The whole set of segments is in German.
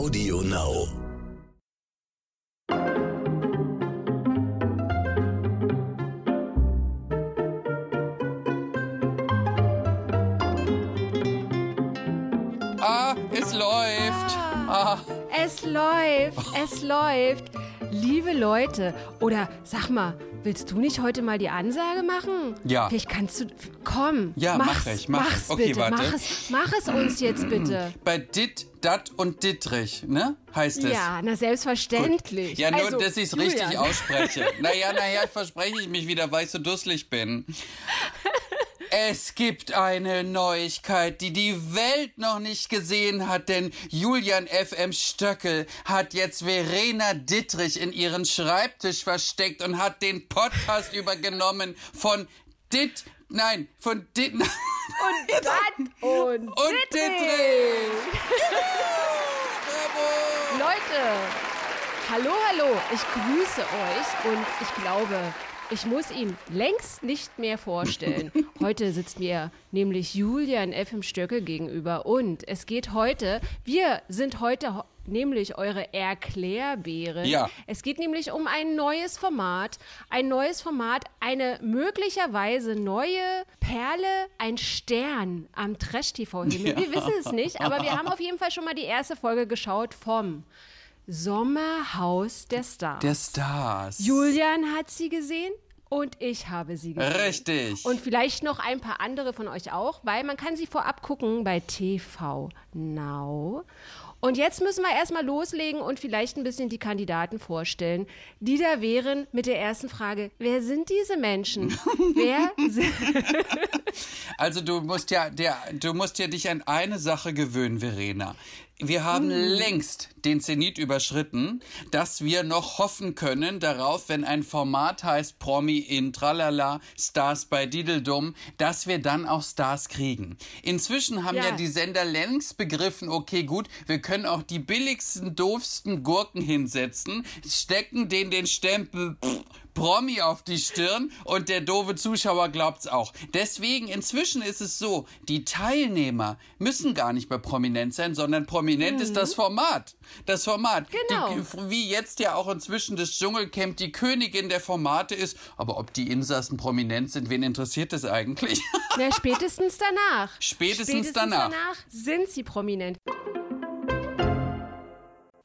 Audio Now. Ah, es läuft. Ah. Es läuft, es läuft. Liebe Leute, oder sag mal, willst du nicht heute mal die Ansage machen? Ja. Vielleicht kannst du. Komm, Ja, mach's, mach ich, mach mach's Okay, bitte. warte. Mach es, mach es uns jetzt bitte. Bei Dit, Dat und Dittrich, ne? Heißt es. Ja, na selbstverständlich. Ja, nur, Also, dass ich es richtig ausspreche. naja, naja, verspreche ich mich wieder, weil ich so dusselig bin. Es gibt eine Neuigkeit, die die Welt noch nicht gesehen hat, denn Julian FM Stöckel hat jetzt Verena Dittrich in ihren Schreibtisch versteckt und hat den Podcast übergenommen von Dit, nein, von Dit, Und Dat und, und Dittrich. Bravo! Leute, hallo, hallo, ich grüße euch und ich glaube, ich muss ihn längst nicht mehr vorstellen. Heute sitzt mir nämlich Julian F. im Stöckel gegenüber und es geht heute, wir sind heute ho- nämlich eure Erklärbären. Ja. Es geht nämlich um ein neues Format, ein neues Format, eine möglicherweise neue Perle, ein Stern am Trash-TV-Himmel. Wir wissen es nicht, aber wir haben auf jeden Fall schon mal die erste Folge geschaut vom Sommerhaus der Stars. Der Stars. Julian hat sie gesehen und ich habe sie gesehen. Richtig. Und vielleicht noch ein paar andere von euch auch, weil man kann sie vorab gucken bei TV Now. Und jetzt müssen wir erstmal loslegen und vielleicht ein bisschen die Kandidaten vorstellen, die da wären mit der ersten Frage, wer sind diese Menschen? wer sind Also du musst ja, der, du musst ja dich an eine Sache gewöhnen, Verena. Wir haben längst den Zenit überschritten, dass wir noch hoffen können darauf, wenn ein Format heißt Promi in Tralala, Stars bei Dideldum, dass wir dann auch Stars kriegen. Inzwischen haben ja, Ja. die Sender längst begriffen, okay, gut, wir können auch die billigsten, doofsten Gurken hinsetzen, stecken denen den Stempel pff, Promi auf die Stirn und der doofe Zuschauer glaubt's auch. Deswegen inzwischen ist es so, die Teilnehmer müssen gar nicht mehr prominent sein, sondern prominent ist das Format. Das Format. Genau. Die, wie jetzt ja auch inzwischen das Dschungelcamp die Königin der Formate ist. Aber ob die Insassen prominent sind, wen interessiert das eigentlich? Na, spätestens danach. Spätestens danach. danach sind sie prominent.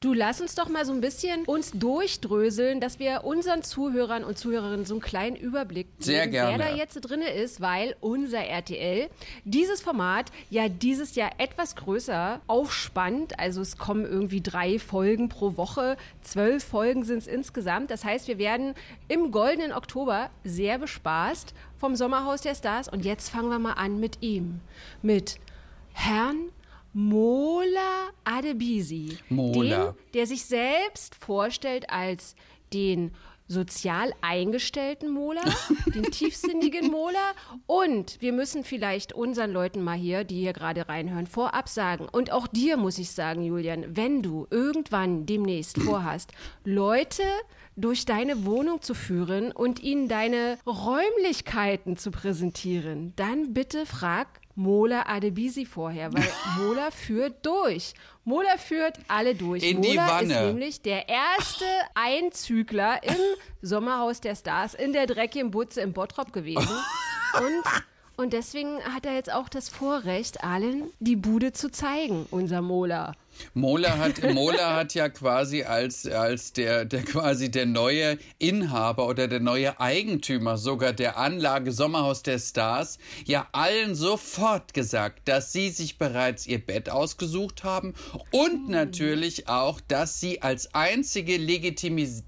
Du lass uns doch mal so ein bisschen uns durchdröseln, dass wir unseren Zuhörern und Zuhörerinnen so einen kleinen Überblick geben, wer da jetzt drinne ist, weil unser RTL dieses Format ja dieses Jahr etwas größer aufspannt. Also es kommen irgendwie drei Folgen pro Woche, zwölf Folgen sind es insgesamt. Das heißt, wir werden im goldenen Oktober sehr bespaßt vom Sommerhaus der Stars. Und jetzt fangen wir mal an mit ihm, mit Herrn Mola Adebisi. Mola. Dem, der sich selbst vorstellt als den sozial eingestellten Mola, den tiefsinnigen Mola. Und wir müssen vielleicht unseren Leuten mal hier, die hier gerade reinhören, vorab sagen. Und auch dir muss ich sagen, Julian, wenn du irgendwann demnächst vorhast, Leute durch deine Wohnung zu führen und ihnen deine Räumlichkeiten zu präsentieren, dann bitte frag Mola Adebisi vorher, weil Mola führt durch. Mola führt alle durch. In die Mola ist Wanne. nämlich der erste Einzügler im Sommerhaus der Stars in der dreckigen Butze im Bottrop gewesen. Und, und deswegen hat er jetzt auch das Vorrecht, allen die Bude zu zeigen, unser Mola. Mola hat, Mola hat ja quasi als, als der, der quasi der neue Inhaber oder der neue Eigentümer sogar der Anlage Sommerhaus der Stars ja allen sofort gesagt, dass sie sich bereits ihr Bett ausgesucht haben und natürlich auch, dass sie als einzige legitimiert,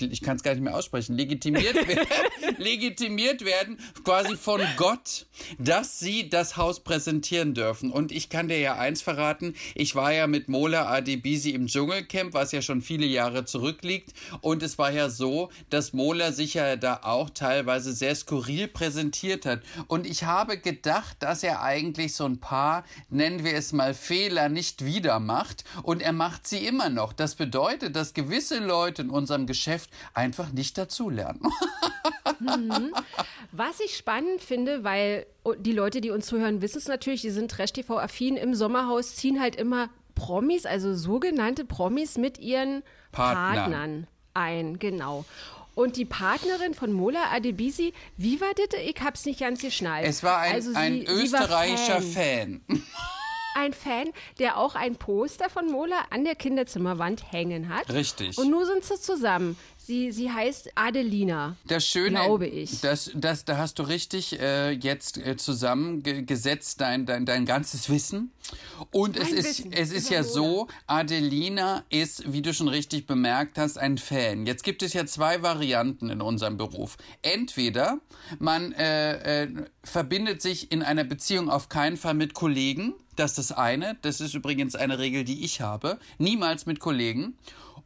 ich kann es gar nicht mehr aussprechen, legitimiert werden, legitimiert werden quasi von Gott, dass sie das Haus präsentieren dürfen. Und ich kann dir ja eins verraten, ich war ja mit Mola Adebisi im Dschungelcamp, was ja schon viele Jahre zurückliegt. Und es war ja so, dass Mola sich ja da auch teilweise sehr skurril präsentiert hat. Und ich habe gedacht, dass er eigentlich so ein paar, nennen wir es mal, Fehler nicht wieder macht. Und er macht sie immer noch. Das bedeutet, dass gewisse Leute in unserem Geschäft einfach nicht dazulernen. Was ich spannend finde, weil die Leute, die uns zuhören, wissen es natürlich, die sind Trash-TV-affin im Sommerhaus, ziehen halt immer Promis, also sogenannte Promis mit ihren Partnern. Partnern ein. Genau. Und die Partnerin von Mola Adebisi, wie war das? Ich hab's nicht ganz geschnallt. Es war ein, Also sie- ein österreichischer Fan. Fan. Ein Fan, der auch ein Poster von Mola an der Kinderzimmerwand hängen hat. Richtig. Und nun sind sie zusammen. Sie, sie heißt Adelina. Das Schöne, Glaube ich. Das, das, da hast du richtig äh, jetzt äh, zusammengesetzt, dein, dein, dein ganzes Wissen. Und es Mein ist, Wissen es ist ja so, Adelina ist, wie du schon richtig bemerkt hast, ein Fan. Jetzt gibt es ja zwei Varianten in unserem Beruf. Entweder man äh, äh, verbindet sich in einer Beziehung auf keinen Fall mit Kollegen. Das ist das eine. Das ist übrigens eine Regel, die ich habe. Niemals mit Kollegen.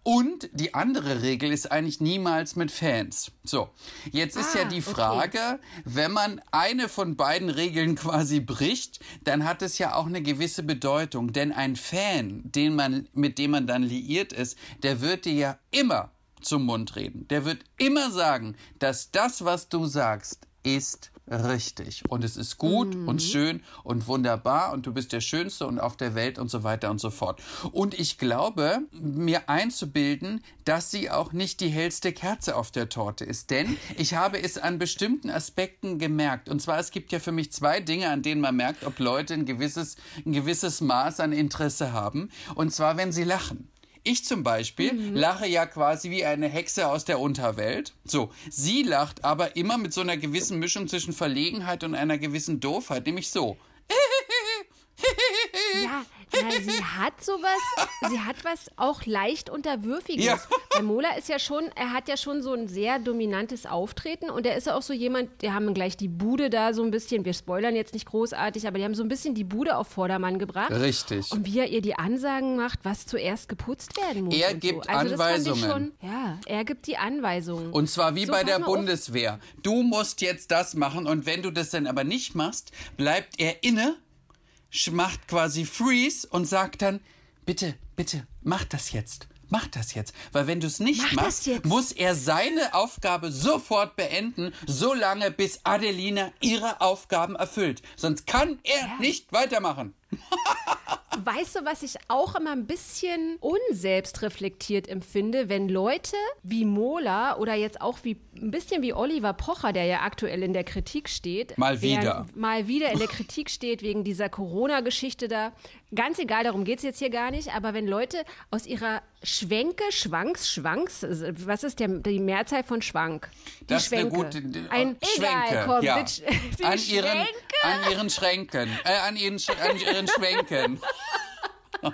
Und die andere Regel ist eigentlich niemals mit Fans. So, jetzt ist Ah, ja die okay. Frage, wenn man eine von beiden Regeln quasi bricht, dann hat es ja auch eine gewisse Bedeutung. Denn ein Fan, den man, mit dem man dann liiert ist, der wird dir ja immer zum Mund reden. Der wird immer sagen, dass das, was du sagst, ist richtig. Und es ist gut und schön und wunderbar und du bist der Schönste und auf der Welt und so weiter und so fort. Und ich glaube, mir einzubilden, dass sie auch nicht die hellste Kerze auf der Torte ist. Denn ich habe es an bestimmten Aspekten gemerkt. Und zwar, es gibt ja für mich zwei Dinge, an denen man merkt, ob Leute ein gewisses, ein gewisses Maß an Interesse haben. Und zwar, wenn sie lachen. Ich zum Beispiel lache ja quasi wie eine Hexe aus der Unterwelt. So, sie lacht aber immer mit so einer gewissen Mischung zwischen Verlegenheit und einer gewissen Doofheit, nämlich so. Ja, na, sie hat sowas, sie hat was auch leicht Unterwürfiges. Ja. Der Mola ist ja schon, er hat ja schon so ein sehr dominantes Auftreten und er ist ja auch so jemand, der haben gleich die Bude da so ein bisschen, wir spoilern jetzt nicht großartig, aber die haben so ein bisschen die Bude auf Vordermann gebracht. Richtig. Und wie er ihr die Ansagen macht, was zuerst geputzt werden muss. Er gibt so. also Anweisungen. Schon, ja, er gibt die Anweisungen. Und zwar wie So, bei der mal auf. Bundeswehr. Du musst jetzt das machen und wenn du das dann aber nicht machst, bleibt er inne, macht quasi Freeze und sagt dann, bitte, bitte, mach das jetzt. Mach das jetzt. Weil wenn du es nicht Mach machst, muss er seine Aufgabe sofort beenden, so lange bis Adelina ihre Aufgaben erfüllt. Sonst kann er nicht weitermachen. Weißt du, was ich auch immer ein bisschen unselbstreflektiert empfinde, wenn Leute wie Mola oder jetzt auch wie ein bisschen wie Oliver Pocher, der ja aktuell in der Kritik steht, Mal wieder. mal wieder in der Kritik steht wegen dieser Corona-Geschichte da. Ganz egal, darum geht es jetzt hier gar nicht, aber wenn Leute aus ihrer Schwenke, Schwanks, Schwanks, was ist der, die Mehrzahl von Schwank? Die Das ist eine Schwenke. gute Ein Schwenke. Egal, komm, ja. mit, an, ihren, Schwenke. an ihren Schränken. Äh, an, ihren, an ihren Schwenken.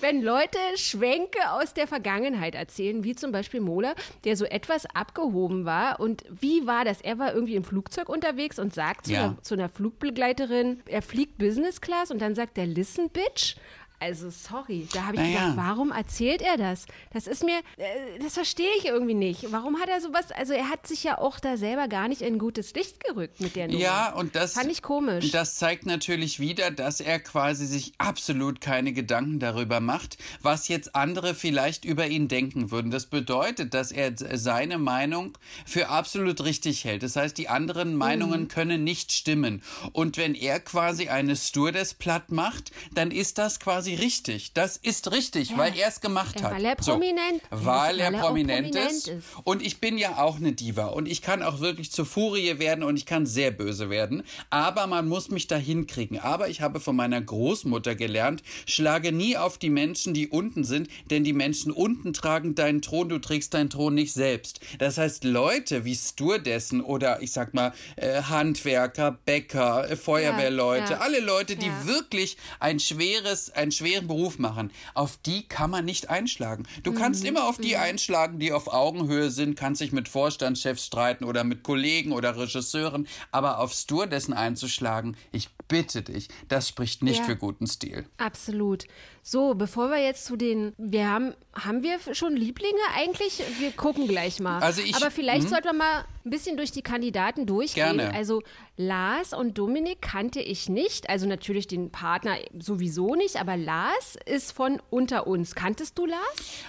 wenn Leute Schwenke aus der Vergangenheit erzählen, wie zum Beispiel Mola, der so etwas abgehoben war. Und wie war das? Er war irgendwie im Flugzeug unterwegs und sagt zu, Ja. einer, zu einer Flugbegleiterin, er fliegt Business Class und dann sagt er, listen, bitch. Also sorry, da habe ich Naja. gedacht, warum erzählt er das? Das ist mir, äh, das verstehe ich irgendwie nicht. Warum hat er sowas, also er hat sich ja auch da selber gar nicht in ein gutes Licht gerückt mit der Nummer. Ja, und das Fand ich komisch. Das zeigt natürlich wieder, dass er quasi sich absolut keine Gedanken darüber macht, was jetzt andere vielleicht über ihn denken würden. Das bedeutet, dass er seine Meinung für absolut richtig hält. Das heißt, die anderen Mhm. Meinungen können nicht stimmen. Und wenn er quasi eine Stewardess platt macht, dann ist das quasi richtig. Das ist richtig, weil er es gemacht Ja, hat. weil er prominent- Weil weil er er prominent ist. ist. Und ich bin ja auch eine Diva und ich kann auch wirklich zur Furie werden und ich kann sehr böse werden. Aber man muss mich da hinkriegen. Aber ich habe von meiner Großmutter gelernt, schlage nie auf die Menschen, die unten sind, denn die Menschen unten tragen deinen Thron, du trägst deinen Thron nicht selbst. Das heißt, Leute wie Stewardessen oder ich sag mal äh, Handwerker, Bäcker, äh, Feuerwehrleute, ja. alle Leute, die Ja. wirklich ein schweres, einen schweren Beruf machen, auf die kann man nicht einschlagen. Du kannst Mhm. immer auf die einschlagen, die auf Augenhöhe sind, kannst dich mit Vorstandschefs streiten oder mit Kollegen oder Regisseuren, aber auf Stewardessen einzuschlagen, ich bitte dich, das spricht nicht Ja. für guten Stil. Absolut. So, bevor wir jetzt zu den, wir haben, haben wir schon Lieblinge eigentlich? Wir gucken gleich mal. Also ich- Aber vielleicht sollten wir mal, ein bisschen durch die Kandidaten durchgehen. Gerne. Also Lars und Dominik kannte ich nicht. Also natürlich den Partner sowieso nicht, aber Lars ist von unter uns. Kanntest du Lars?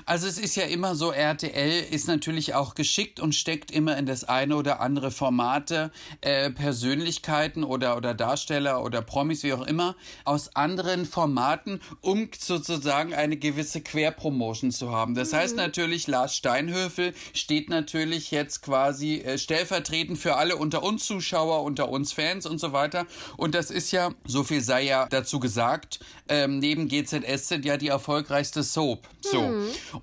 Also es ist ja immer so, RTL ist natürlich auch geschickt und steckt immer in das eine oder andere Formate äh, Persönlichkeiten oder, oder Darsteller oder Promis, wie auch immer, aus anderen Formaten, um sozusagen eine gewisse Querpromotion zu haben. Das heißt Mhm. natürlich, Lars Steinhöfel steht natürlich jetzt quasi äh, stellvertretend für alle unter uns Zuschauer, unter uns Fans und so weiter. Und das ist ja, so viel sei ja dazu gesagt, ähm, neben GZSZ ja die erfolgreichste Soap. So.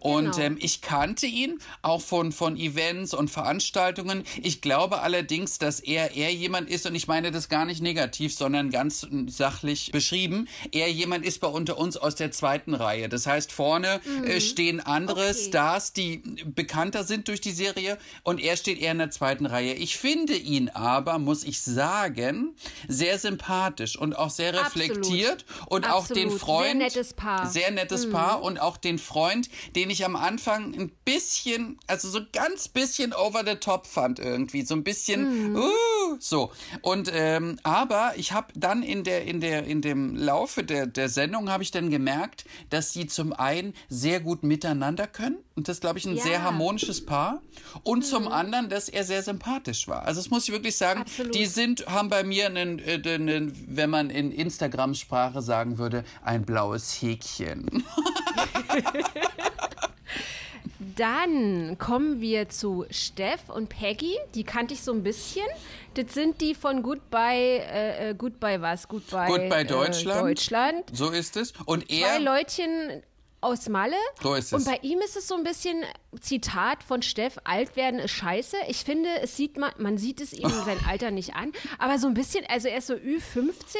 und genau. ähm, ich kannte ihn auch von, von Events und Veranstaltungen. Ich glaube allerdings, dass er eher jemand ist, und ich meine das gar nicht negativ, sondern ganz sachlich beschrieben, er jemand ist bei unter uns aus der zweiten Reihe. Das heißt, vorne äh, stehen andere Okay. Stars, die bekannter sind durch die Serie und er steht eher in der zweiten Reihe. Ich finde ihn aber, muss ich sagen, sehr sympathisch und auch sehr reflektiert und auch den Absolut. Freund. Sehr nettes Paar. Mhm. Sehr nettes Paar und auch den Freund, den ich am Anfang ein bisschen, also so ganz bisschen over the top fand irgendwie, so ein bisschen, Mhm. uh, so. Und ähm, aber ich habe dann in der in der in dem Laufe der der Sendung habe ich dann gemerkt, dass sie zum einen sehr gut miteinander können und das glaube ich ein Ja. sehr harmonisches Paar und zum anderen, dass er sehr sympathisch war. Also das muss ich wirklich sagen, Absolut. die sind haben bei mir einen, äh, einen wenn man in Instagram Sprache sagen würde, ein blaues Häkchen. Dann kommen wir zu Steff und Peggy. Die kannte ich so ein bisschen. Das sind die von Goodbye, äh, äh, Goodbye was? Goodbye, Goodbye Deutschland. Äh, Deutschland. So ist es. Und Zwei er. Leutchen aus Malle. So ist Und es. bei ihm ist es so ein bisschen Zitat von Steff, alt werden ist scheiße. Ich finde, es sieht man, man sieht es ihm sein Alter nicht an, aber so ein bisschen, also er ist so Ü50,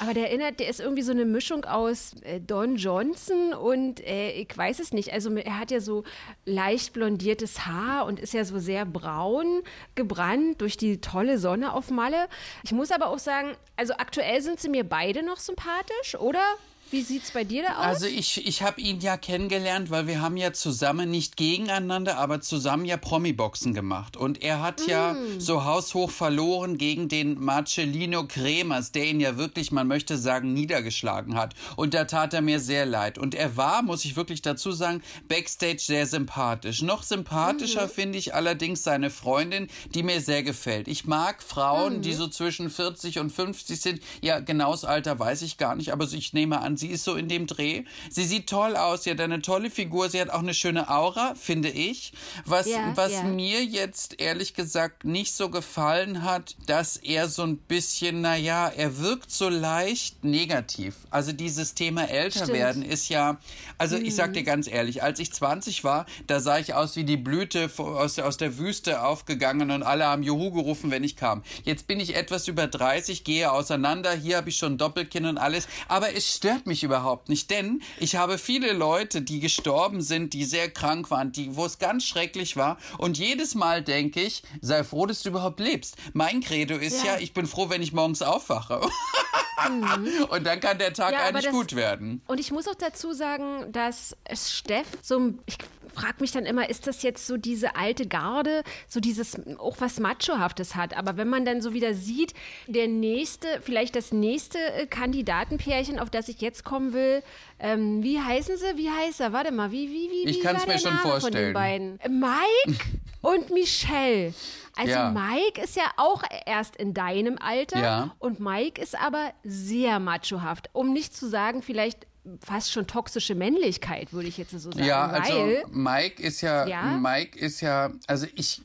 aber der erinnert, der ist irgendwie so eine Mischung aus äh, Don Johnson und äh, ich weiß es nicht. Also er hat ja so leicht blondiertes Haar und ist ja so sehr braun gebrannt durch die tolle Sonne auf Malle. Ich muss aber auch sagen, also aktuell sind sie mir beide noch sympathisch, oder? Wie sieht's bei dir da aus? Also ich, ich habe ihn ja kennengelernt, weil wir haben ja zusammen, nicht gegeneinander, aber zusammen ja Promi-Boxen gemacht. Und er hat ja Mm. so haushoch verloren gegen den Marcellino Kremers, der ihn ja wirklich, man möchte sagen, niedergeschlagen hat. Und da tat er mir sehr leid. Und er war, muss ich wirklich dazu sagen, backstage sehr sympathisch. Noch sympathischer Mhm. finde ich allerdings seine Freundin, die mir sehr gefällt. Ich mag Frauen, Mhm. die so zwischen 40 und 50 sind. Ja, genaues Alter weiß ich gar nicht, aber ich nehme an, sie ist so in dem Dreh. Sie sieht toll aus, sie hat eine tolle Figur, sie hat auch eine schöne Aura, finde ich. Was, Ja, was ja. mir jetzt ehrlich gesagt nicht so gefallen hat, dass er so ein bisschen, naja, er wirkt so leicht negativ. Also dieses Thema älter Stimmt. werden ist ja, also ich sag dir ganz ehrlich, als ich 20 war, da sah ich aus wie die Blüte aus, der- aus der Wüste aufgegangen und alle haben Juhu gerufen, wenn ich kam. Jetzt bin ich etwas über 30, gehe auseinander, hier habe ich schon Doppelkinn und alles, aber es stört mich überhaupt nicht, denn ich habe viele Leute, die gestorben sind, die sehr krank waren, die, wo es ganz schrecklich war und jedes Mal denke ich, sei froh, dass du überhaupt lebst. Mein Credo ist ja, Ja. ich bin froh, wenn ich morgens aufwache. Und dann kann der Tag Ja, eigentlich das- gut werden. Und ich muss auch dazu sagen, dass es Steff so, ich frage mich dann immer, ist das jetzt so diese alte Garde, so dieses auch was Machohaftes hat. Aber wenn man dann so wieder sieht, der nächste, vielleicht das nächste äh, Kandidatenpärchen, auf das ich jetzt kommen will, ähm, wie heißen sie? Wie heißt er? Warte mal, wie, wie, wie, Ich wie kann's war mir der schon Name von vorstellen. den beiden? Äh, Mike und Michelle. Also Ja. Mike ist ja auch erst in deinem Alter Ja. und Mike ist aber sehr machohaft. Um nicht zu sagen, vielleicht fast schon toxische Männlichkeit, würde ich jetzt so sagen. Ja, also weil, Mike ist ja, Ja? Mike ist ja, also ich,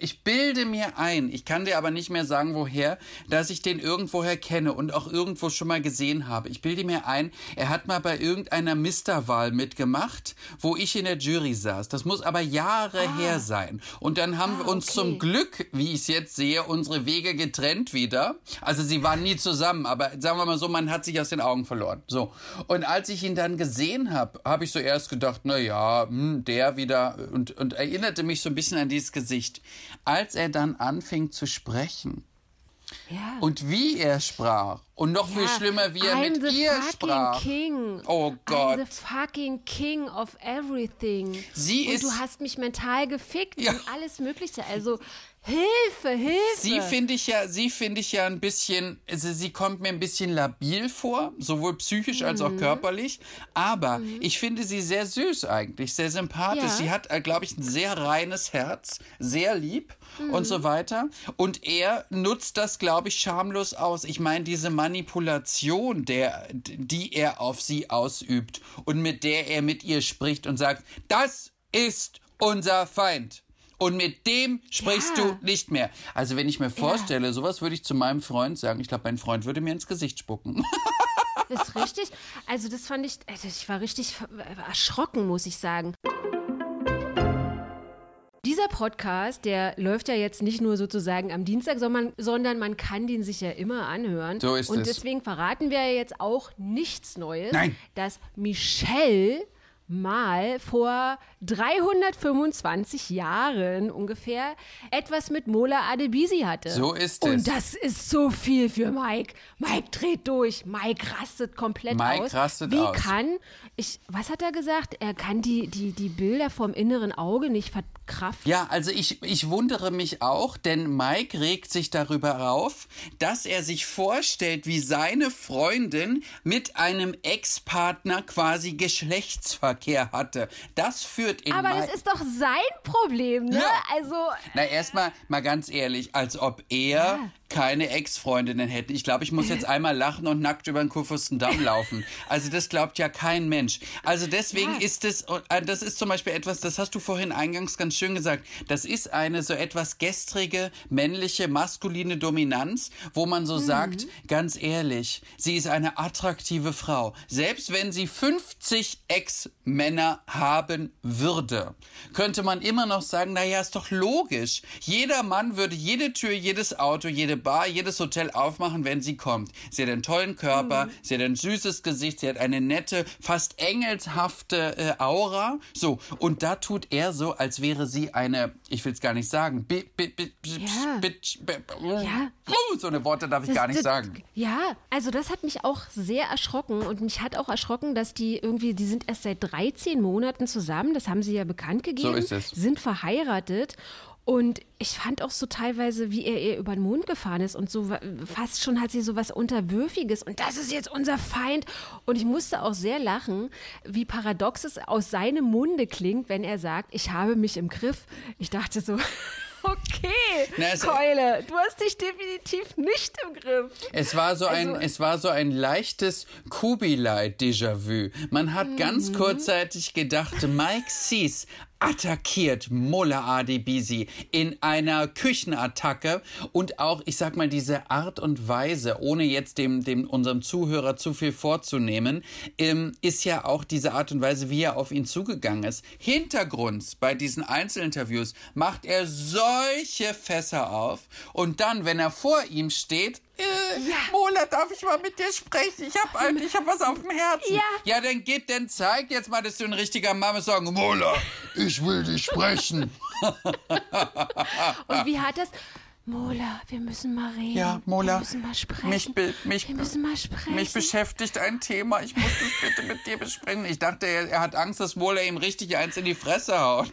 ich bilde mir ein, ich kann dir aber nicht mehr sagen, woher, dass ich den irgendwoher kenne und auch irgendwo schon mal gesehen habe. Ich bilde mir ein, er hat mal bei irgendeiner Misterwahl mitgemacht, wo ich in der Jury saß. Das muss aber Jahre her sein. Und dann haben wir uns Ah. okay. zum Glück, wie ich es jetzt sehe, unsere Wege getrennt wieder. Also sie waren nie zusammen, aber sagen wir mal so, man hat sich aus den Augen verloren. So. Und als ich ihn dann gesehen habe, habe ich so erst gedacht, na ja, hm, der wieder und, und erinnerte mich so ein bisschen an dieses Gesicht. Als er dann anfing zu sprechen ja. und wie er sprach Und noch viel schlimmer, wie er I'm mit the ihr fucking sprach. King. Oh Gott. I'm the fucking king of everything. Sie und ist- du hast mich mental gefickt Ja. und alles Mögliche. Also Hilfe, Hilfe. Sie finde ich ja, sie finde ich ja ein bisschen, also sie kommt mir ein bisschen labil vor, sowohl psychisch als Mhm. auch körperlich. Aber ich finde sie sehr süß eigentlich, sehr sympathisch. Ja. Sie hat, glaube ich, ein sehr reines Herz, sehr lieb Mhm. und so weiter. Und er nutzt das, glaube ich, schamlos aus. Ich meine, diese Manipulation, der, die er auf sie ausübt und mit der er mit ihr spricht und sagt, das ist unser Feind. Und mit dem sprichst Ja. du nicht mehr. Also wenn ich mir vorstelle, sowas würde ich zu meinem Freund sagen. Ich glaube, mein Freund würde mir ins Gesicht spucken. Ist richtig. Also das fand ich, also ich war richtig ver- erschrocken, muss ich sagen. Dieser Podcast, der läuft ja jetzt nicht nur sozusagen am Dienstag, sondern, sondern man kann den sich ja immer anhören. So ist Und es. deswegen verraten wir ja jetzt auch nichts Neues, Nein. dass Michelle mal vor 325 Jahren ungefähr etwas mit Mola Adebisi hatte. So ist Und es. das ist so viel für Mike. Mike dreht durch. Mike rastet komplett Mike aus. rastet Wie aus. kann, ich, was hat er gesagt? Er kann die, die, die Bilder vom inneren Auge nicht verkraften. Ja, also ich, ich wundere mich auch, denn Mike regt sich darüber auf, dass er sich vorstellt, wie seine Freundin mit einem Ex-Partner quasi Geschlechtsverkehr hatte. Das führt in Aber Mike das ist doch sein Problem, ne? Ja. Also, Na, erstmal, mal ganz ehrlich, als ob er keine Ex-Freundinnen hätte. Ich glaube, ich muss jetzt einmal lachen und nackt über den Kurfürstendamm laufen. Also das glaubt ja kein Mensch. Also deswegen Ja. ist es, äh, das ist zum Beispiel etwas, das hast du vorhin eingangs ganz schön gesagt, das ist eine so etwas gestrige, männliche, maskuline Dominanz, wo man so sagt, ganz ehrlich, sie ist eine attraktive Frau. Selbst wenn sie 50 Ex-Männer haben würde, könnte man immer noch sagen, naja, ist doch logisch. Jeder Mann würde jede Tür, jedes Auto, jede Bar, jedes Hotel aufmachen, wenn sie kommt. Sie hat einen tollen Körper, sie hat ein süßes Gesicht, sie hat eine nette, fast engelshafte äh, Aura. So, und da tut er so, als wäre sie eine, ich will es gar nicht sagen, bi, bi, bi, Ja. bitch, bi, Ja. so eine Worte darf ich das- gar nicht das- sagen. Ja, also das hat mich auch sehr erschrocken und mich hat auch erschrocken, dass die irgendwie, die sind erst seit 13 Monaten zusammen, das haben sie ja bekannt gegeben, ist es. sind verheiratet und ich fand auch so teilweise, wie er ihr über den Mond gefahren ist und so fast schon hat sie so was Unterwürfiges und das ist jetzt unser Feind und ich musste auch sehr lachen, wie paradox es aus seinem Munde klingt, wenn er sagt, ich habe mich im Griff. Ich dachte so, okay, Na, es- Keule, du hast dich definitiv nicht im Griff. Es war so ein, Also- es war so ein leichtes Kubilai-Déjà-vu. Man hat ganz Mhm. kurzzeitig gedacht, Mike Cease attackiert Mullah Adebisi in einer Küchenattacke und auch, ich sag mal, diese Art und Weise, ohne jetzt dem, dem unserem Zuhörer zu viel vorzunehmen, ähm, ist ja auch diese Art und Weise, wie er auf ihn zugegangen ist. Hintergrund bei diesen Einzelinterviews macht er solche Fässer auf und dann, wenn er vor ihm steht, äh, Mola, darf ich mal mit dir sprechen? Ich hab, ein- ich hab was auf dem Herzen. Ja. Ja, dann gib, dann zeig jetzt mal, dass du ein richtiger bist. Sagen, Mola, ich will dich sprechen. Und wie hat das? Mola, wir müssen mal reden. Ja, Mola, Wir müssen mal sprechen. mich, be- mich, wir müssen mal sprechen. mich beschäftigt ein Thema. Ich muss das bitte mit dir besprechen. Ich dachte, er, er hat Angst, dass Mola ihm richtig eins in die Fresse haut.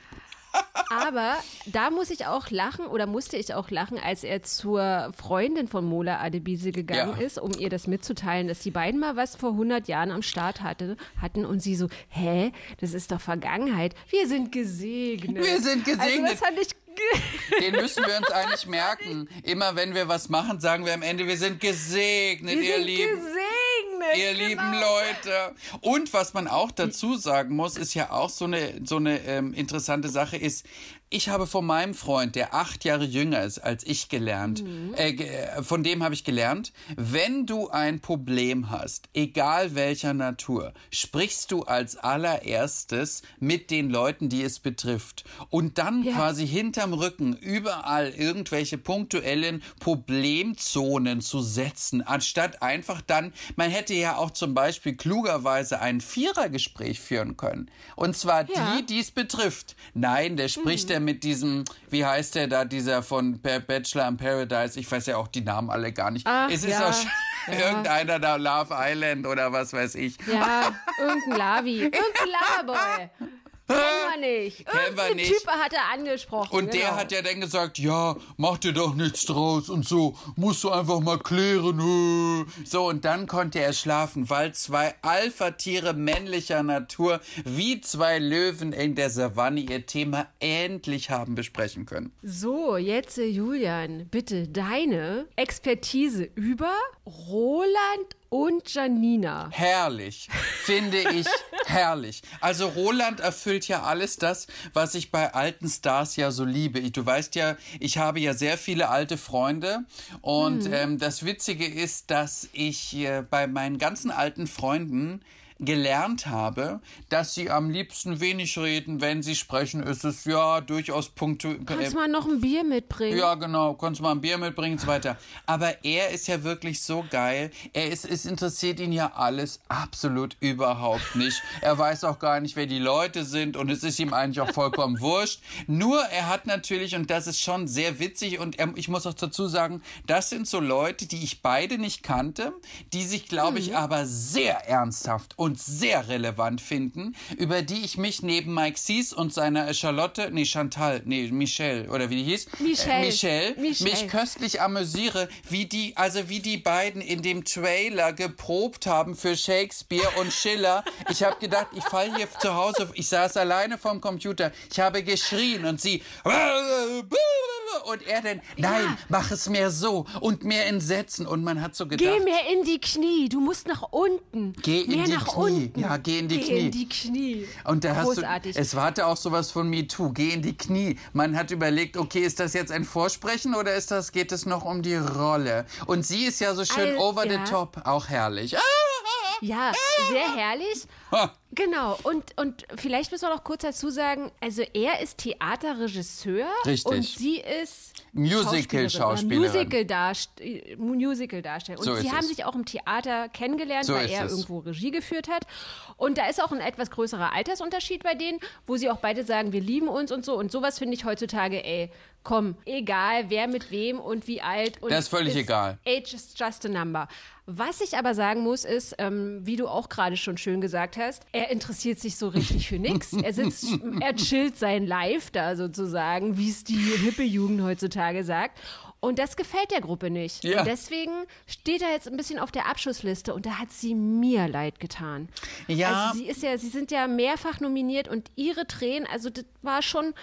Aber da muss ich auch lachen oder musste ich auch lachen, als er zur Freundin von Mola Adebise gegangen Ja. ist, um ihr das mitzuteilen, dass die beiden mal was vor 100 Jahren am Start hatte, hatten und sie so, hä, das ist doch Vergangenheit. Wir sind gesegnet. Wir sind Also gesegnet. das fand ich Den müssen wir uns eigentlich merken. Immer wenn wir was machen, sagen wir am Ende, wir sind gesegnet, wir ihr sind Lieben. gesegnet. Ihr genau. lieben Leute. Und was man auch dazu sagen muss, ist ja auch so eine, so eine ähm, interessante Sache ist, ich habe von meinem Freund, der acht Jahre jünger ist als ich gelernt, ge- äh, von dem habe ich gelernt, wenn du ein Problem hast, egal welcher Natur, sprichst du als allererstes mit den Leuten, die es betrifft. Und dann Ja. quasi hinterm Rücken überall irgendwelche punktuellen Problemzonen zu setzen, anstatt einfach dann, man hätte ja auch zum Beispiel klugerweise ein Vierergespräch führen können. Und zwar Ja. die, die es betrifft. Nein, der spricht der mit diesem, wie heißt der da, dieser von Bachelor in Paradise? Ich weiß ja auch die Namen alle gar nicht. Ach, es ist ja. auch ja. irgendeiner da, Love Island oder was weiß ich. Ja, irgendein Lavi. Irgendein Loverboy. Kennen wir nicht. Kennen wir nicht. Typ hat er angesprochen. Und der genau. hat ja dann gesagt, ja, mach dir doch nichts draus und so, musst du einfach mal klären. So, und dann konnte er schlafen, weil zwei Alpha-Tiere männlicher Natur wie zwei Löwen in der Savanne ihr Thema endlich haben besprechen können. So, jetzt äh, Julian, bitte deine Expertise über Roland und Janina. Herrlich, finde ich herrlich. Also Roland erfüllt ja alles das, was ich bei alten Stars ja so liebe. Du weißt ja, ich habe ja sehr viele alte Freunde und ähm, das Witzige ist, dass ich äh, bei meinen ganzen alten Freunden gelernt habe, dass sie am liebsten wenig reden, wenn sie sprechen, ist es ja durchaus punktuell. Kannst du mal noch ein Bier mitbringen? Ja, genau. Konntest du mal ein Bier mitbringen und so weiter. Aber er ist ja wirklich so geil. Er ist, es interessiert ihn ja alles absolut überhaupt nicht. Er weiß auch gar nicht, wer die Leute sind und es ist ihm eigentlich auch vollkommen wurscht. Nur er hat natürlich, und das ist schon sehr witzig und er, ich muss auch dazu sagen, das sind so Leute, die ich beide nicht kannte, die sich, glaube ich, aber sehr ernsthaft und sehr relevant finden, über die ich mich neben Mike Sees und seiner Charlotte, nee, Chantal, nee, Michelle, oder wie die hieß, Michelle. äh, Michelle, Michelle. mich köstlich amüsiere, wie die, also wie die beiden in dem Trailer geprobt haben für Shakespeare und Schiller. Ich habe gedacht, ich falle hier zu Hause, ich saß alleine vorm Computer, ich habe geschrien und sie und er dann, nein, Ja. mach es mehr so und mehr in Sätzen und man hat so gedacht, Geh mehr in die Knie, du musst nach unten. Geh in mehr die nach Knie. Ja, geh in die geh Knie. in die Knie. Und da hast Großartig. du, es warte auch sowas von MeToo, geh in die Knie. Man hat überlegt, okay, ist das jetzt ein Vorsprechen oder ist das, geht es noch um die Rolle? Und sie ist ja so schön All- over ja. the top, auch herrlich. Ah! Ja, sehr herrlich. Genau, und, und vielleicht müssen wir noch kurz dazu sagen, also er ist Theaterregisseur Richtig. und sie ist Musical-Schauspielerin. Musical-Darstellerin. Musical und So sie ist haben es. sich auch im Theater kennengelernt, So weil ist er es. irgendwo Regie geführt hat. Und da ist auch ein etwas größerer Altersunterschied bei denen, wo sie auch beide sagen, wir lieben uns und so. Und sowas finde ich heutzutage, ey, komm, egal wer mit wem und wie alt. Und Das ist völlig egal. Age is just a number. Was ich aber sagen muss, ist, ähm, wie du auch gerade schon schön gesagt hast, er interessiert sich so richtig für nichts. Er sitzt, er chillt sein Live da sozusagen, wie es die hippe Jugend heutzutage sagt. Und das gefällt der Gruppe nicht. Ja. Und deswegen steht er jetzt ein bisschen auf der Abschussliste und da hat sie mir leid getan. Ja. Also sie ist ja, sie sind ja mehrfach nominiert und ihre Tränen, also das war schon,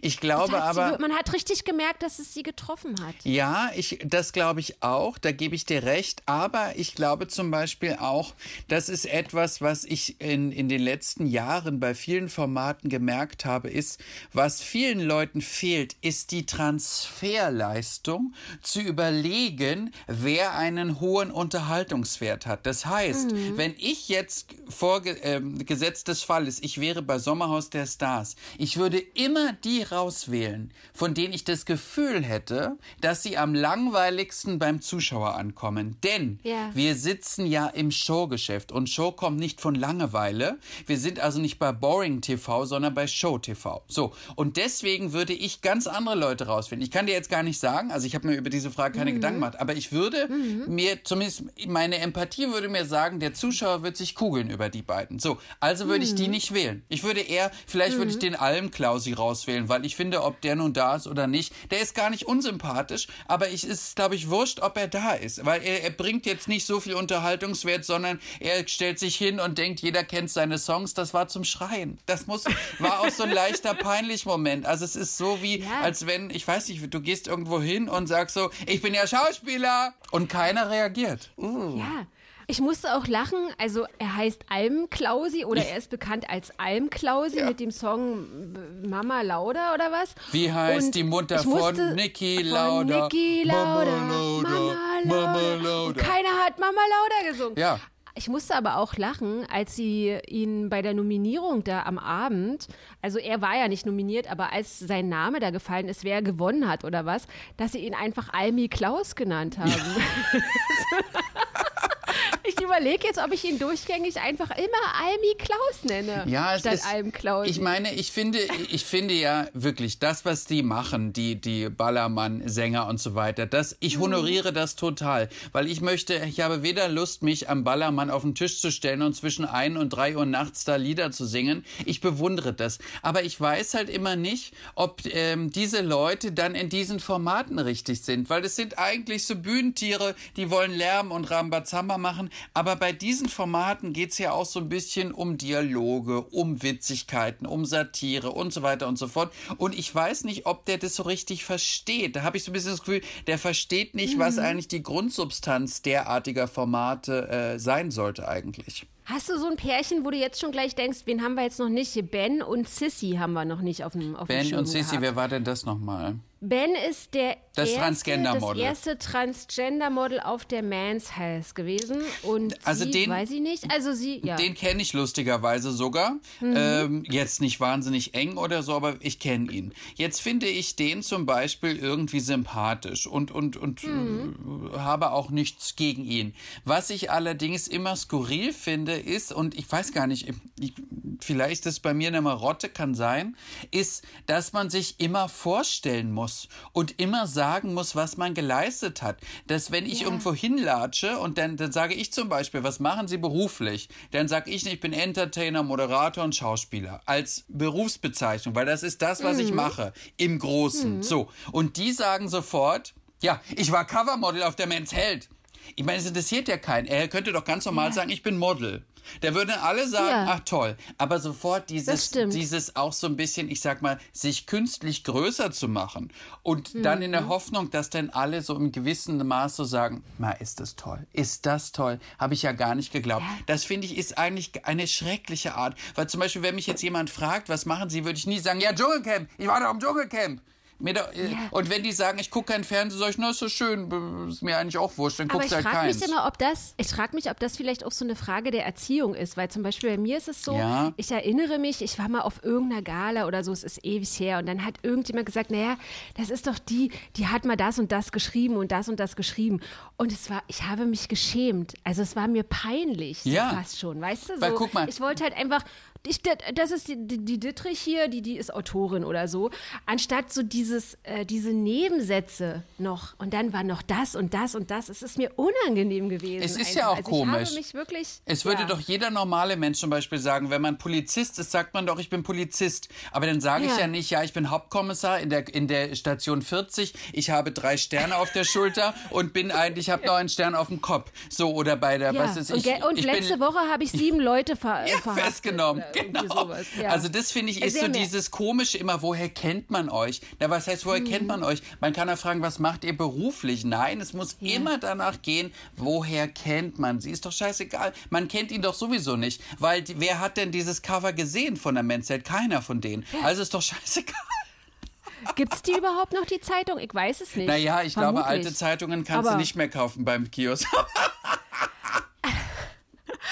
Ich glaube das sie, aber. man hat richtig gemerkt, dass es sie getroffen hat. Ja, ich, das glaube ich auch, da gebe ich dir recht. Aber ich glaube zum Beispiel auch, das ist etwas, was ich in, in den letzten Jahren bei vielen Formaten gemerkt habe, ist, was vielen Leuten fehlt, ist die Transferleistung zu überlegen, wer einen hohen Unterhaltungswert hat. Das heißt, wenn ich jetzt vorge ähm, Gesetz des Falles, ich wäre bei Sommerhaus der Stars, ich würde immer die rauswählen, von denen ich das Gefühl hätte, dass sie am langweiligsten beim Zuschauer ankommen. Denn Ja. wir sitzen ja im Showgeschäft und Show kommt nicht von Langeweile. Wir sind also nicht bei Boring TV, sondern bei Show TV. So, und deswegen würde ich ganz andere Leute rausfinden. Ich kann dir jetzt gar nicht sagen, also ich habe mir über diese Frage keine Gedanken gemacht, aber ich würde mir, zumindest meine Empathie würde mir sagen, der Zuschauer wird sich kugeln über die beiden. So, also würde ich die nicht wählen. Ich würde eher, vielleicht würde ich den Alm-Klausi rauswählen, weil ich finde, ob der nun da ist oder nicht, der ist gar nicht unsympathisch, aber ich ist, glaube ich, wurscht, ob er da ist, weil er, er bringt jetzt nicht so viel Unterhaltungswert, sondern er stellt sich hin und denkt, jeder kennt seine Songs, das war zum Schreien. Das muss, war auch so ein leichter peinlich Moment. Also es ist so wie, Ja. als wenn, ich weiß nicht, du gehst irgendwo hin und sagst so, ich bin ja Schauspieler und keiner reagiert. Ja. Ich musste auch lachen, also er heißt Almklausi oder er ist bekannt als Almklausi Ja. mit dem Song Mama Lauda oder was? Wie heißt Und die Mutter von Niki von Lauda? Niki Lauda. Mama Lauda, Mama Lauda. Mama Und Lauda. keiner hat Mama Lauda gesungen. Ja. Ich musste aber auch lachen, als sie ihn bei der Nominierung da am Abend, also er war ja nicht nominiert, aber als sein Name da gefallen ist, wer gewonnen hat oder was, dass sie ihn einfach Almi Klaus genannt haben. ich überlege jetzt, ob ich ihn durchgängig einfach immer Almi Klaus nenne. Ja, es statt ist, Alm Klaus. Ich meine, ich finde, ich finde ja wirklich das, was die machen, die, die Ballermann-Sänger und so weiter, das, ich honoriere das total, weil ich möchte, ich habe weder Lust, mich am Ballermann auf den Tisch zu stellen und zwischen ein und drei Uhr nachts da Lieder zu singen. Ich bewundere das. Aber ich weiß halt immer nicht, ob ähm, diese Leute dann in diesen Formaten richtig sind, weil es sind eigentlich so Bühnentiere, die wollen Lärm und Rambazamba machen. Aber bei diesen Formaten geht es ja auch so ein bisschen um Dialoge, um Witzigkeiten, um Satire und so weiter und so fort. Und ich weiß nicht, ob der das so richtig versteht. Da habe ich so ein bisschen das Gefühl, der versteht nicht, was Mhm. eigentlich die Grundsubstanz derartiger Formate äh, sein sollte eigentlich. Hast du so ein Pärchen, wo du jetzt schon gleich denkst, wen haben wir jetzt noch nicht? Ben und Sissy haben wir noch nicht auf dem auf dem Ben Schirm und Sissy, gehabt. wer war denn das nochmal? Ben ist der Das erste, Transgender-Model. das erste Transgender-Model auf der Mans Health gewesen. Und Also sie, den- weiß ich nicht. Also sie, ja. Den kenne ich lustigerweise sogar. Ähm, jetzt nicht wahnsinnig eng oder so, aber ich kenne ihn. Jetzt finde ich den zum Beispiel irgendwie sympathisch und, und, und äh, habe auch nichts gegen ihn. Was ich allerdings immer skurril finde, ist, und ich weiß gar nicht, ich, vielleicht ist das bei mir eine Marotte, kann sein, ist, dass man sich immer vorstellen muss und immer sagen muss, was man geleistet hat. Dass wenn ich irgendwo hinlatsche und dann, dann sage ich zum Beispiel, was machen Sie beruflich? Dann sage ich, ich bin Entertainer, Moderator und Schauspieler als Berufsbezeichnung, weil das ist das, was ich mache im Großen. So. Und die sagen sofort, ja, ich war Covermodel auf der Men's Held. Ich meine, es interessiert ja keinen. Er könnte doch ganz normal sagen, ich bin Model. Da würden alle sagen, Ja. ach toll. Aber sofort dieses, dieses auch so ein bisschen, ich sag mal, sich künstlich größer zu machen. Und dann in Mhm. der Hoffnung, dass dann alle so im gewissen Maß so sagen, ma, ist das toll. Ist das toll. Habe ich ja gar nicht geglaubt. Das finde ich ist eigentlich eine schreckliche Art. Weil zum Beispiel, wenn mich jetzt jemand fragt, was machen Sie, würde ich nie sagen, ja, Dschungelcamp. Ich war doch im Dschungelcamp. Doch, äh, Und wenn die sagen, ich gucke kein Fernsehen, sag ich, na, ist so schön, ist mir eigentlich auch wurscht, dann guckst ich halt frage keins. mich immer, ob das, ich frage mich, ob das vielleicht auch so eine Frage der Erziehung ist, weil zum Beispiel bei mir ist es so, Ja. ich erinnere mich, ich war mal auf irgendeiner Gala oder so, es ist ewig her und dann hat irgendjemand gesagt, naja, das ist doch die, die hat mal das und das geschrieben und das und das geschrieben und es war, ich habe mich geschämt, also es war mir peinlich, so Ja. fast schon, weißt du, so, Weil guck mal- ich wollte halt einfach, ich, das ist die, die, die Dittrich hier, die, die ist Autorin oder so, anstatt so dieses, äh, diese Nebensätze noch und dann war noch das und das und das, es ist mir unangenehm gewesen. Es ist einfach. ja auch also komisch. Wirklich, Es würde ja. doch jeder normale Mensch zum Beispiel sagen, wenn man Polizist ist, sagt man doch, ich bin Polizist. Aber dann sage ich Ja. ja nicht, ja, ich bin Hauptkommissar in der, in der Station 40, ich habe drei Sterne auf der Schulter und bin eigentlich, ich habe noch einen Stern auf dem Kopf. So, oder bei der, ja. was ist und, ich, und ich letzte bin, Woche habe ich sieben Leute ver ja, verhaftet festgenommen. Genau. Ja. Also das finde ich ist Sehr so mehr. dieses komische immer, woher kennt man euch? Na, was heißt, woher Mhm. kennt man euch? Man kann ja fragen, was macht ihr beruflich? Nein, es muss immer danach gehen, woher kennt man sie? Ist doch scheißegal. Man kennt ihn doch sowieso nicht, weil die, wer hat denn dieses Cover gesehen von der Men's? Keiner von denen. Also ist doch scheißegal. Gibt es die überhaupt noch, die Zeitung? Ich weiß es nicht. Naja, ich glaube, Vermutlich. alte Zeitungen kannst du Aber- nicht mehr kaufen beim Kiosk.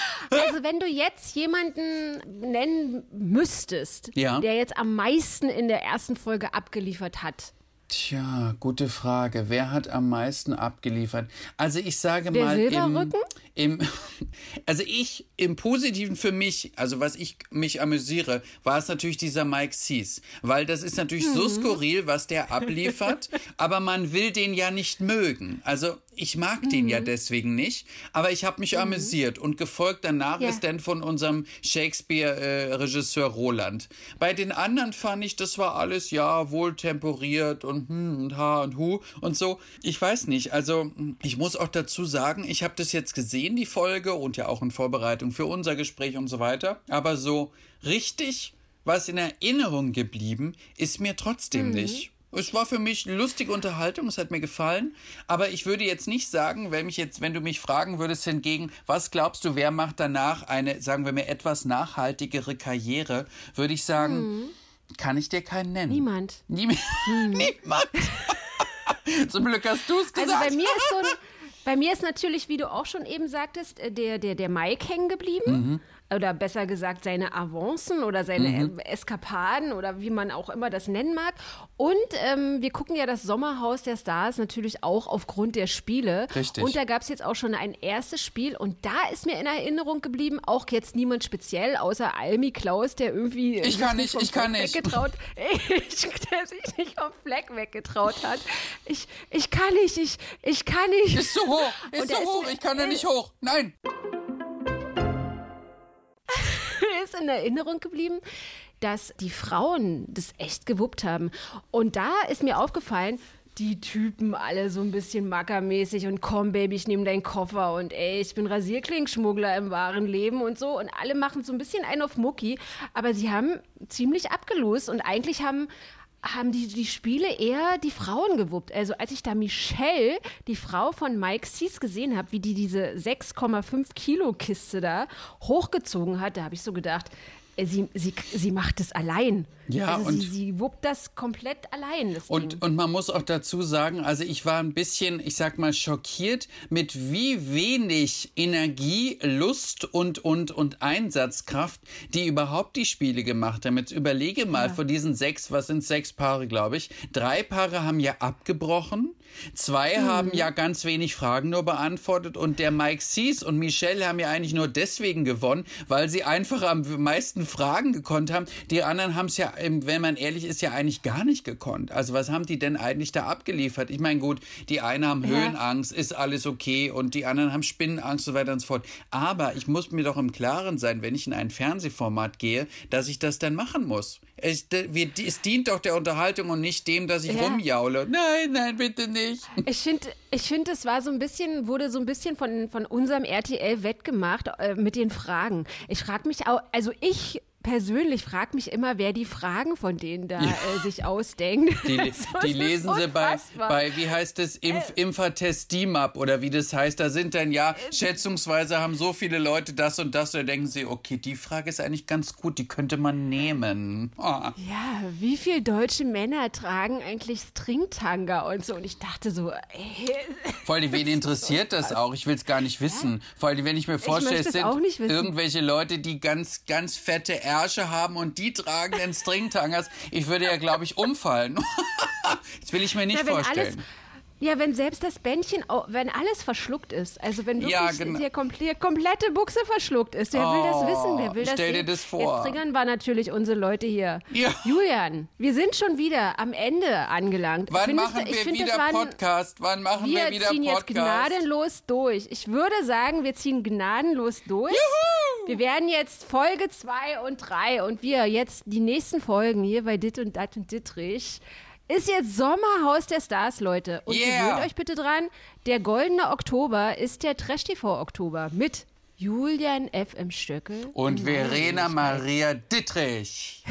Also wenn du jetzt jemanden nennen müsstest, Ja. der jetzt am meisten in der ersten Folge abgeliefert hat, Tja, gute Frage. Wer hat am meisten abgeliefert? Also ich sage Der mal im, im also ich im Positiven für mich, also was ich mich amüsiere, war es natürlich dieser Mike Sees, weil das ist natürlich Mhm. so skurril, was der abliefert, aber man will den ja nicht mögen. Also ich mag den Mhm. ja deswegen nicht, aber ich habe mich amüsiert und gefolgt danach Ja. ist dann von unserem Shakespeare-Regisseur Roland. Bei den anderen fand ich, das war alles ja wohl temporiert und hm und ha und hu und so. Ich weiß nicht, also ich muss auch dazu sagen, ich habe das jetzt gesehen, die Folge und ja auch in Vorbereitung für unser Gespräch und so weiter, aber so richtig was in Erinnerung geblieben ist mir trotzdem nicht. Es war für mich lustige Unterhaltung, es hat mir gefallen, aber ich würde jetzt nicht sagen, wenn mich jetzt, wenn du mich fragen würdest hingegen, was glaubst du, wer macht danach eine, sagen wir mal, etwas nachhaltigere Karriere, würde ich sagen, kann ich dir keinen nennen. niemand. Nie, Niemand. Zum Glück hast du es Also gesagt. bei mir ist so ein, bei mir ist natürlich, wie du auch schon eben sagtest, äh, der, der, der Mike hängen geblieben. Mhm. Oder besser gesagt seine Avancen oder seine Mhm. Eskapaden oder wie man auch immer das nennen mag. Und ähm, wir gucken ja das Sommerhaus der Stars natürlich auch aufgrund der Spiele. Richtig. Und da gab es jetzt auch schon ein erstes Spiel und da ist mir in Erinnerung geblieben, auch jetzt niemand speziell, außer Almi Klaus, der irgendwie Ich sich kann nicht, vom ich kann Fleck nicht. weggetraut, ich, der sich nicht vom Fleck weggetraut hat. Ich, ich kann nicht, ich, ich kann nicht. Ist zu hoch, ist zu ist hoch, mir- ich kann da nicht hoch. Nein. Ist in Erinnerung geblieben, dass die Frauen das echt gewuppt haben. Und da ist mir aufgefallen, die Typen alle so ein bisschen mackermäßig und komm, Baby, ich nehme deinen Koffer und ey, ich bin Rasierklingenschmuggler im wahren Leben und so. Und alle machen so ein bisschen einen auf Mucki, aber sie haben ziemlich abgelost und eigentlich haben haben die, die Spiele eher die Frauen gewuppt. Also als ich da Michelle, die Frau von Mike Sees, gesehen habe, wie die diese 6,5 Kilo Kiste da hochgezogen hat, da habe ich so gedacht, sie, sie, sie macht es allein. Ja, also und- sie, sie wuppt das komplett allein. Das Ding. Und, und man muss auch dazu sagen, also ich war ein bisschen, ich sag mal, schockiert, mit wie wenig Energie, Lust und, und, und Einsatzkraft die überhaupt die Spiele gemacht haben. Jetzt überlege mal, von diesen sechs, was sind sechs Paare, glaube ich, drei Paare haben ja abgebrochen, zwei Mhm. haben ja ganz wenig Fragen nur beantwortet und der Mike Sees und Michelle haben ja eigentlich nur deswegen gewonnen, weil sie einfach am meisten Fragen gekonnt haben. Die anderen haben es ja, ähm, wenn man ehrlich ist, ja eigentlich gar nicht gekonnt. Also was haben die denn eigentlich da abgeliefert? Ich meine, gut, die einen haben Höhenangst, ist alles okay und die anderen haben Spinnenangst und so weiter und so fort. Aber ich muss mir doch im Klaren sein, wenn ich in ein Fernsehformat gehe, dass ich das dann machen muss. Es, wir- es dient doch der Unterhaltung und nicht dem, dass ich Ja. rumjaule. Nein, nein, bitte nicht. Ich finde, ich find, es war so ein bisschen, wurde so ein bisschen von, von unserem RTL wettgemacht äh, mit den Fragen. Ich frage mich auch, also ich ich persönlich frage mich immer, wer die Fragen von denen da äh, sich ausdenkt. Die, So, die lesen sie bei, bei, wie heißt es, Impf, Impfertest DIMAP oder wie das heißt. Da sind dann ja, schätzungsweise haben so viele Leute das und das. Da denken sie, okay, die Frage ist eigentlich ganz gut, die könnte man nehmen. Ah. Ja, wie viele deutsche Männer tragen eigentlich Stringtanga und so? Und ich dachte so, ey, Vor allem, wen interessiert das auch? Ich will es gar nicht wissen. Vor allem, wenn ich mir vorstelle, es sind irgendwelche Leute, die ganz, ganz fette Ärsche haben und die tragen den Stringtangas. Ich würde ja, glaube ich, umfallen. das will ich mir nicht Ja, vorstellen. Ja, wenn selbst das Bändchen, wenn alles verschluckt ist, also wenn wirklich Ja, genau. die komple komplette Buchse verschluckt ist, wer will das Oh, wissen? Wer will das stell dir sehen? das vor. Jetzt triggern wir natürlich unsere Leute hier. Ja. Julian, wir sind schon wieder am Ende angelangt. Wann Findest machen du- ich wir wieder war ein- Podcast? Wann machen wir, Wir wieder ziehen jetzt Podcast? gnadenlos durch. Ich würde sagen, wir ziehen gnadenlos durch. Wir werden jetzt Folge 2 und 3 und wir jetzt die nächsten Folgen hier bei Dit und Dat und Dittrich. Ist jetzt Sommerhaus der Stars, Leute. Und Yeah. gewöhnt euch bitte dran, der goldene Oktober ist der Trash-TV-Oktober mit Julian F. M. Stöckel Und meiner Verena. Maria Dittrich.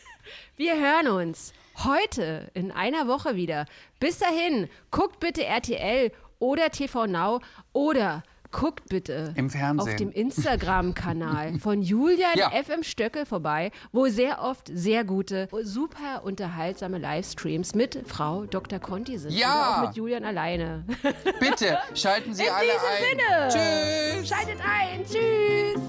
Wir hören uns heute in einer Woche wieder. Bis dahin, guckt bitte RTL oder TV Now oder guckt bitte Im Fernsehen. auf dem Instagram-Kanal von Julian Ja. FM Stöckel vorbei, wo sehr oft sehr gute, super unterhaltsame Livestreams mit Frau Dr. Conti sind. Ja. Auch mit Julian alleine. Bitte schalten Sie In alle diesem ein. Sinne. Tschüss. Schaltet ein. Tschüss.